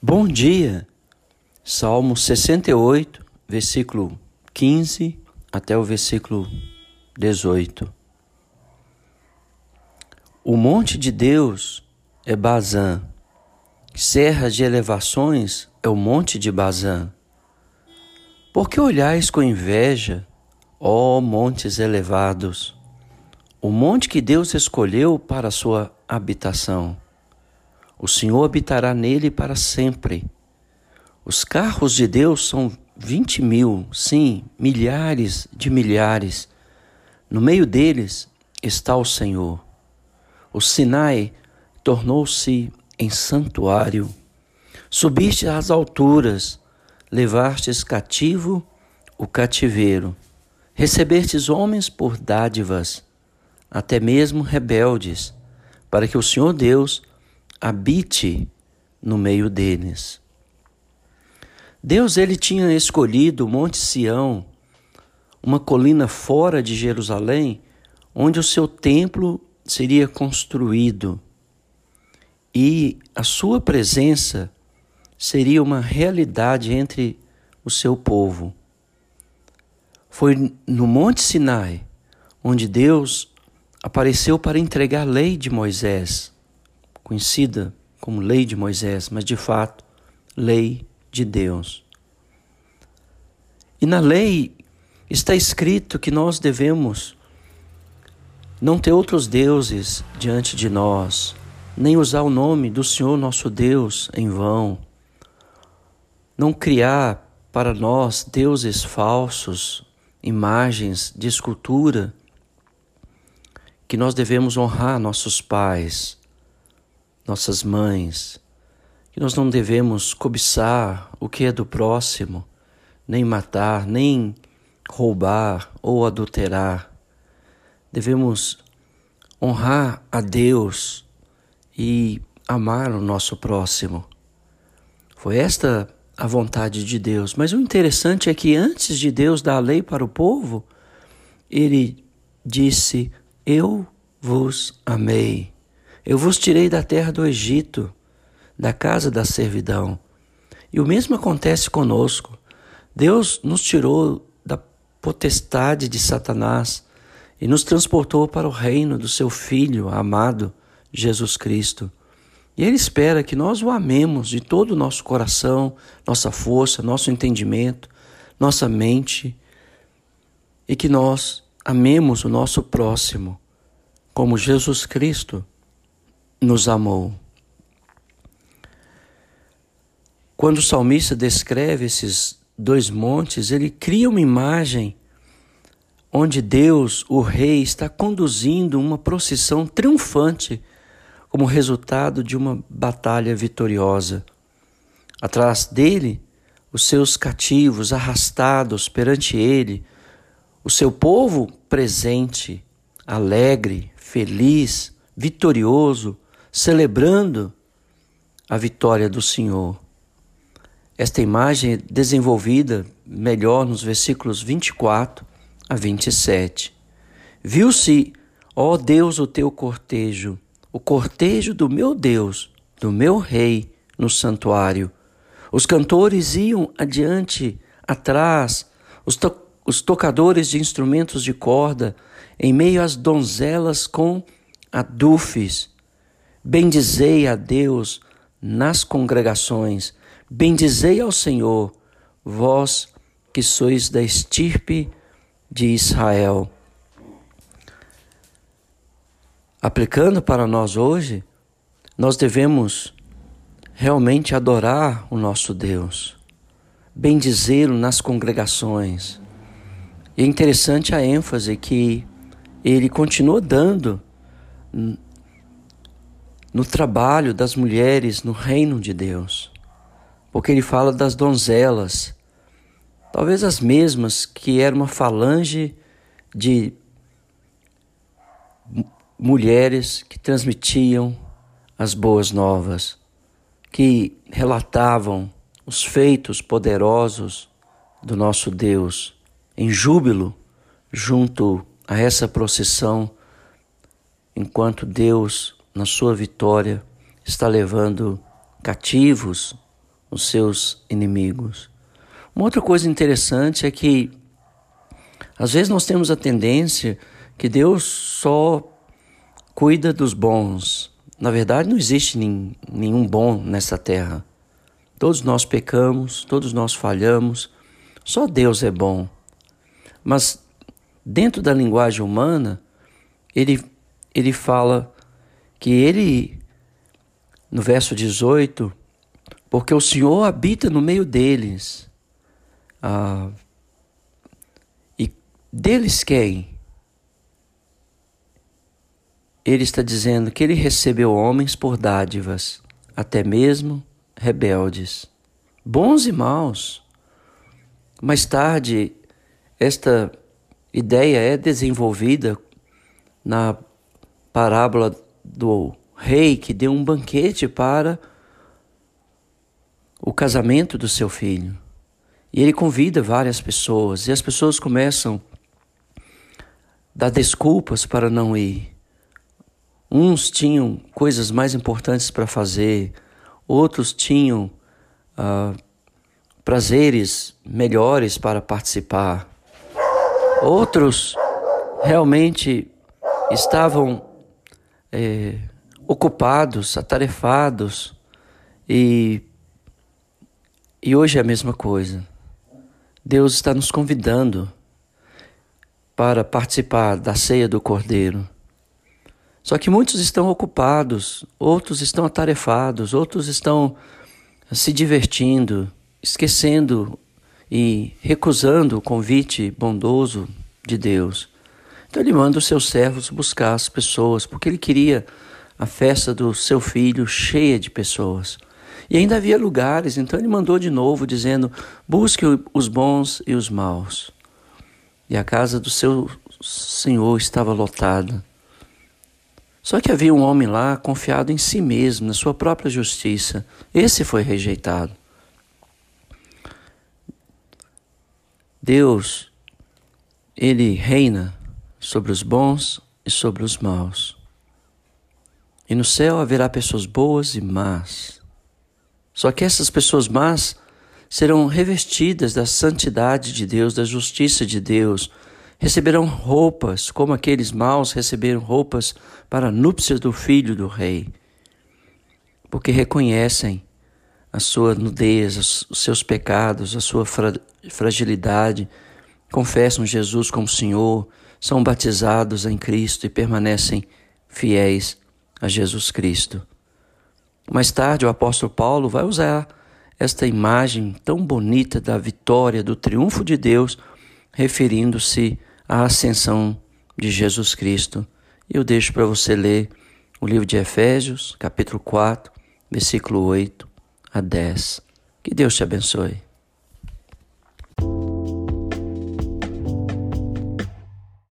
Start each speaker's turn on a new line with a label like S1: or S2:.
S1: Bom dia, Salmo 68, versículo 15 até o versículo 18. O monte de Deus é Bazã, serra de elevações é o monte de Bazã. Por que olhais com inveja, ó montes elevados, o monte que Deus escolheu para a sua habitação? O Senhor habitará nele para sempre. Os carros de Deus são vinte mil, sim, milhares de milhares. No meio deles está o Senhor. O Sinai tornou-se em santuário. Subiste às alturas, levastes cativo o cativeiro. Recebestes homens por dádivas, até mesmo rebeldes, para que o Senhor Deus habite no meio deles. Deus ele tinha escolhido o Monte Sião, uma colina fora de Jerusalém, onde o seu templo seria construído e a sua presença seria uma realidade entre o seu povo. Foi no Monte Sinai onde Deus apareceu para entregar a lei de Moisés conhecida como lei de Moisés, mas de fato, lei de Deus. E na lei está escrito que nós devemos não ter outros deuses diante de nós, nem usar o nome do Senhor nosso Deus em vão, não criar para nós deuses falsos, imagens de escultura, que nós devemos honrar nossos pais, nossas mães, que nós não devemos cobiçar o que é do próximo, nem matar, nem roubar ou adulterar. Devemos honrar a Deus e amar o nosso próximo. Foi esta a vontade de Deus. Mas o interessante é que antes de Deus dar a lei para o povo, ele disse: Eu vos amei. Eu vos tirei da terra do Egito, da casa da servidão. E o mesmo acontece conosco. Deus nos tirou da potestade de Satanás e nos transportou para o reino do seu Filho amado, Jesus Cristo. E Ele espera que nós o amemos de todo o nosso coração, nossa força, nosso entendimento, nossa mente, e que nós amemos o nosso próximo, como Jesus Cristo nos amou. Quando o salmista descreve esses dois montes, ele cria uma imagem onde Deus, o Rei, está conduzindo uma procissão triunfante como resultado de uma batalha vitoriosa. Atrás dele, os seus cativos arrastados perante ele, o seu povo presente, alegre, feliz, vitorioso, celebrando a vitória do Senhor. Esta imagem é desenvolvida melhor nos versículos 24 a 27. Viu-se, ó Deus, o teu cortejo, o cortejo do meu Deus, do meu Rei, no santuário. Os cantores iam adiante, atrás, os, to os tocadores de instrumentos de corda, em meio às donzelas com adufes Bendizei a Deus nas congregações, bendizei ao Senhor, vós que sois da estirpe de Israel. Aplicando para nós hoje, nós devemos realmente adorar o nosso Deus, bendizê-lo nas congregações. E é interessante a ênfase que ele continua dando no trabalho das mulheres no reino de Deus. Porque ele fala das donzelas, talvez as mesmas que era uma falange de mulheres que transmitiam as boas novas, que relatavam os feitos poderosos do nosso Deus em júbilo junto a essa procissão, enquanto Deus na sua vitória, está levando cativos os seus inimigos. Uma outra coisa interessante é que às vezes nós temos a tendência que Deus só cuida dos bons. Na verdade, não existe nenhum bom nessa terra. Todos nós pecamos, todos nós falhamos, só Deus é bom. Mas dentro da linguagem humana, ele, ele fala que ele, no verso 18, porque o Senhor habita no meio deles. Ah, e deles quem? Ele está dizendo que ele recebeu homens por dádivas, até mesmo rebeldes, bons e maus. Mais tarde, esta ideia é desenvolvida na parábola do rei que deu um banquete para o casamento do seu filho. E ele convida várias pessoas, e as pessoas começam a dar desculpas para não ir. Uns tinham coisas mais importantes para fazer, outros tinham ah, prazeres melhores para participar, outros realmente estavam é, ocupados, atarefados, e, e hoje é a mesma coisa. Deus está nos convidando para participar da ceia do Cordeiro. Só que muitos estão ocupados, outros estão atarefados, outros estão se divertindo, esquecendo e recusando o convite bondoso de Deus. Então ele manda os seus servos buscar as pessoas, porque ele queria a festa do seu filho cheia de pessoas. E ainda havia lugares, então ele mandou de novo, dizendo: busque os bons e os maus. E a casa do seu senhor estava lotada. Só que havia um homem lá confiado em si mesmo, na sua própria justiça. Esse foi rejeitado. Deus, ele reina sobre os bons e sobre os maus. E no céu haverá pessoas boas e más. Só que essas pessoas más serão revestidas da santidade de Deus, da justiça de Deus, receberão roupas, como aqueles maus receberam roupas para a núpcia do filho do rei, porque reconhecem a sua nudez, os seus pecados, a sua fra fragilidade, confessam Jesus como Senhor, são batizados em Cristo e permanecem fiéis a Jesus Cristo. Mais tarde, o apóstolo Paulo vai usar esta imagem tão bonita da vitória, do triunfo de Deus, referindo-se a ascensão de Jesus Cristo. Eu deixo para você ler o livro de Efésios, capítulo 4, versículo 8 a 10. Que Deus te abençoe.